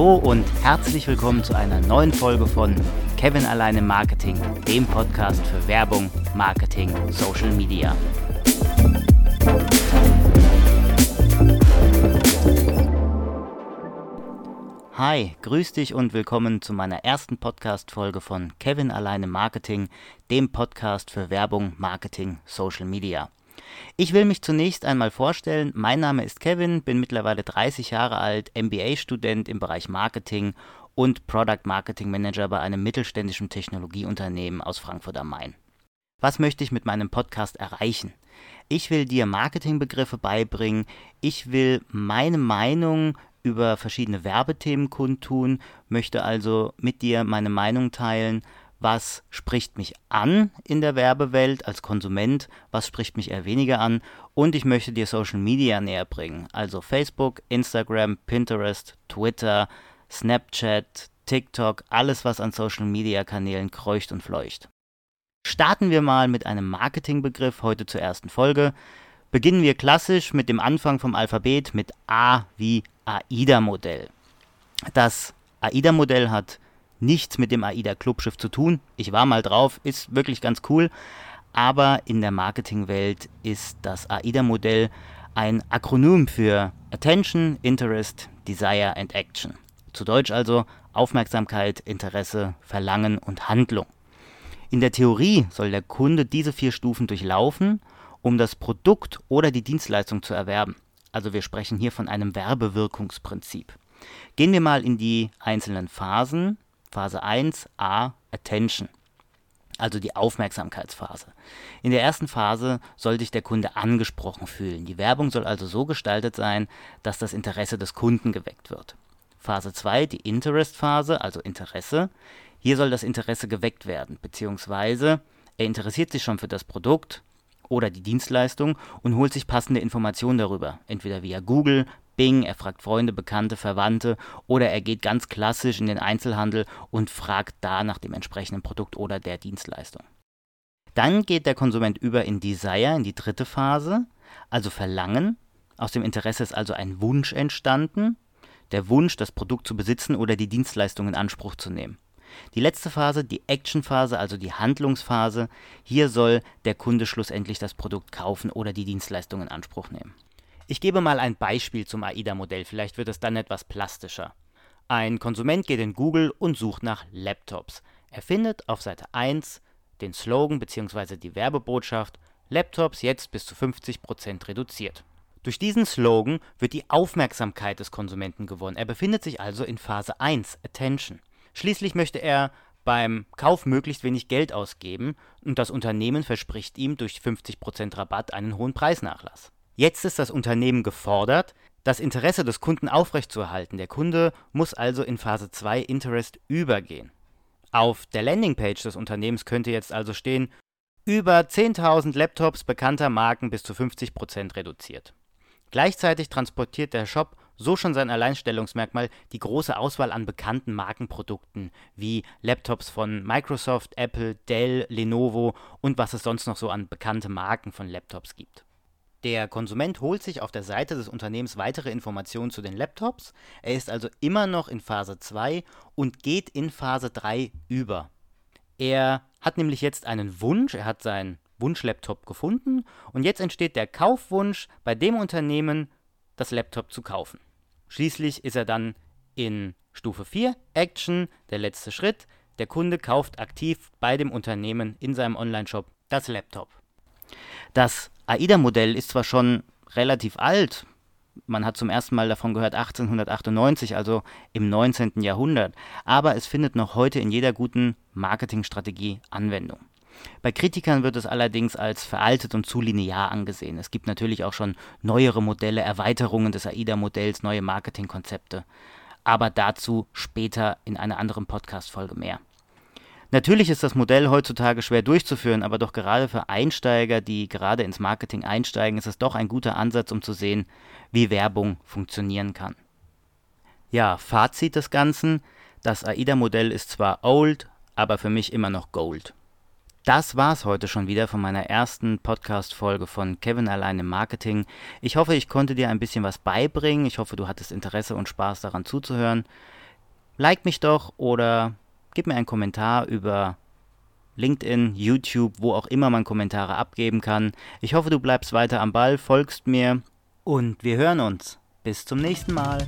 Hallo und herzlich willkommen zu einer neuen Folge von Kevin alleine Marketing, dem Podcast für Werbung, Marketing, Social Media. Hi, grüß dich und willkommen zu meiner ersten Podcast-Folge von Kevin alleine Marketing, dem Podcast für Werbung, Marketing, Social Media. Ich will mich zunächst einmal vorstellen. Mein Name ist Kevin, bin mittlerweile 30 Jahre alt, MBA-Student im Bereich Marketing und Product Marketing Manager bei einem mittelständischen Technologieunternehmen aus Frankfurt am Main. Was möchte ich mit meinem Podcast erreichen? Ich will dir Marketingbegriffe beibringen. Ich will meine Meinung über verschiedene Werbethemen kundtun, möchte also mit dir meine Meinung teilen, was spricht mich an in der Werbewelt als Konsument, was spricht mich eher weniger an und ich möchte dir Social Media näher bringen, also Facebook, Instagram, Pinterest, Twitter, Snapchat, TikTok, alles was an Social Media Kanälen kreucht und fleucht. Starten wir mal mit einem Marketingbegriff heute zur ersten Folge. Beginnen wir klassisch mit dem Anfang vom Alphabet mit A wie AIDA-Modell. Das AIDA-Modell hat nichts mit dem AIDA Clubschiff zu tun. Ich war mal drauf, ist wirklich ganz cool. Aber in der Marketingwelt ist das AIDA-Modell ein Akronym für Attention, Interest, Desire and Action. Zu Deutsch also Aufmerksamkeit, Interesse, Verlangen und Handlung. In der Theorie soll der Kunde diese vier Stufen durchlaufen, um das Produkt oder die Dienstleistung zu erwerben. Also wir sprechen hier von einem Werbewirkungsprinzip. Gehen wir mal in die einzelnen Phasen Phase 1 A Attention, also die Aufmerksamkeitsphase. In der ersten Phase soll sich der Kunde angesprochen fühlen. Die Werbung soll also so gestaltet sein, dass das Interesse des Kunden geweckt wird. Phase 2, die Interest-Phase, also Interesse. Hier soll das Interesse geweckt werden, beziehungsweise er interessiert sich schon für das Produkt oder die Dienstleistung und holt sich passende Informationen darüber, entweder via Google, Bing, er fragt Freunde, Bekannte, Verwandte oder er geht ganz klassisch in den Einzelhandel und fragt da nach dem entsprechenden Produkt oder der Dienstleistung. Dann geht der Konsument über in Desire, in die dritte Phase, also Verlangen. Aus dem Interesse ist also ein Wunsch entstanden, der Wunsch, das Produkt zu besitzen oder die Dienstleistung in Anspruch zu nehmen. Die letzte Phase, die Action-Phase, also die Handlungsphase, hier soll der Kunde schlussendlich das Produkt kaufen oder die Dienstleistung in Anspruch nehmen. Ich gebe mal ein Beispiel zum AIDA-Modell, vielleicht wird es dann etwas plastischer. Ein Konsument geht in Google und sucht nach Laptops. Er findet auf Seite 1 den Slogan bzw. die Werbebotschaft Laptops jetzt bis zu 50% reduziert. Durch diesen Slogan wird die Aufmerksamkeit des Konsumenten gewonnen. Er befindet sich also in Phase 1, Attention. Schließlich möchte er beim Kauf möglichst wenig Geld ausgeben und das Unternehmen verspricht ihm durch 50% Rabatt einen hohen Preisnachlass. Jetzt ist das Unternehmen gefordert, das Interesse des Kunden aufrechtzuerhalten. Der Kunde muss also in Phase 2 Interest übergehen. Auf der Landingpage des Unternehmens könnte jetzt also stehen, über 10.000 Laptops bekannter Marken bis zu 50% reduziert. Gleichzeitig transportiert der Shop so schon sein Alleinstellungsmerkmal die große Auswahl an bekannten Markenprodukten wie Laptops von Microsoft, Apple, Dell, Lenovo und was es sonst noch so an bekannte Marken von Laptops gibt. Der Konsument holt sich auf der Seite des Unternehmens weitere Informationen zu den Laptops. Er ist also immer noch in Phase 2 und geht in Phase 3 über. Er hat nämlich jetzt einen Wunsch, er hat seinen Wunschlaptop gefunden und jetzt entsteht der Kaufwunsch bei dem Unternehmen, das Laptop zu kaufen. Schließlich ist er dann in Stufe 4, Action, der letzte Schritt. Der Kunde kauft aktiv bei dem Unternehmen in seinem Onlineshop das Laptop. Das AIDA-Modell ist zwar schon relativ alt, man hat zum ersten Mal davon gehört 1898, also im 19. Jahrhundert, aber es findet noch heute in jeder guten Marketingstrategie Anwendung. Bei Kritikern wird es allerdings als veraltet und zu linear angesehen. Es gibt natürlich auch schon neuere Modelle, Erweiterungen des AIDA-Modells, neue Marketingkonzepte. Aber dazu später in einer anderen Podcast-Folge mehr. Natürlich ist das Modell heutzutage schwer durchzuführen, aber doch gerade für Einsteiger, die gerade ins Marketing einsteigen, ist es doch ein guter Ansatz, um zu sehen, wie Werbung funktionieren kann. Ja, Fazit des Ganzen, das AIDA-Modell ist zwar old, aber für mich immer noch Gold. Das war's heute schon wieder von meiner ersten Podcast-Folge von Kevin allein im Marketing. Ich hoffe, ich konnte dir ein bisschen was beibringen. Ich hoffe, du hattest Interesse und Spaß daran zuzuhören. like mich doch oder gib mir einen Kommentar über LinkedIn, YouTube, wo auch immer man Kommentare abgeben kann. Ich hoffe, du bleibst weiter am Ball, folgst mir und wir hören uns. Bis zum nächsten Mal.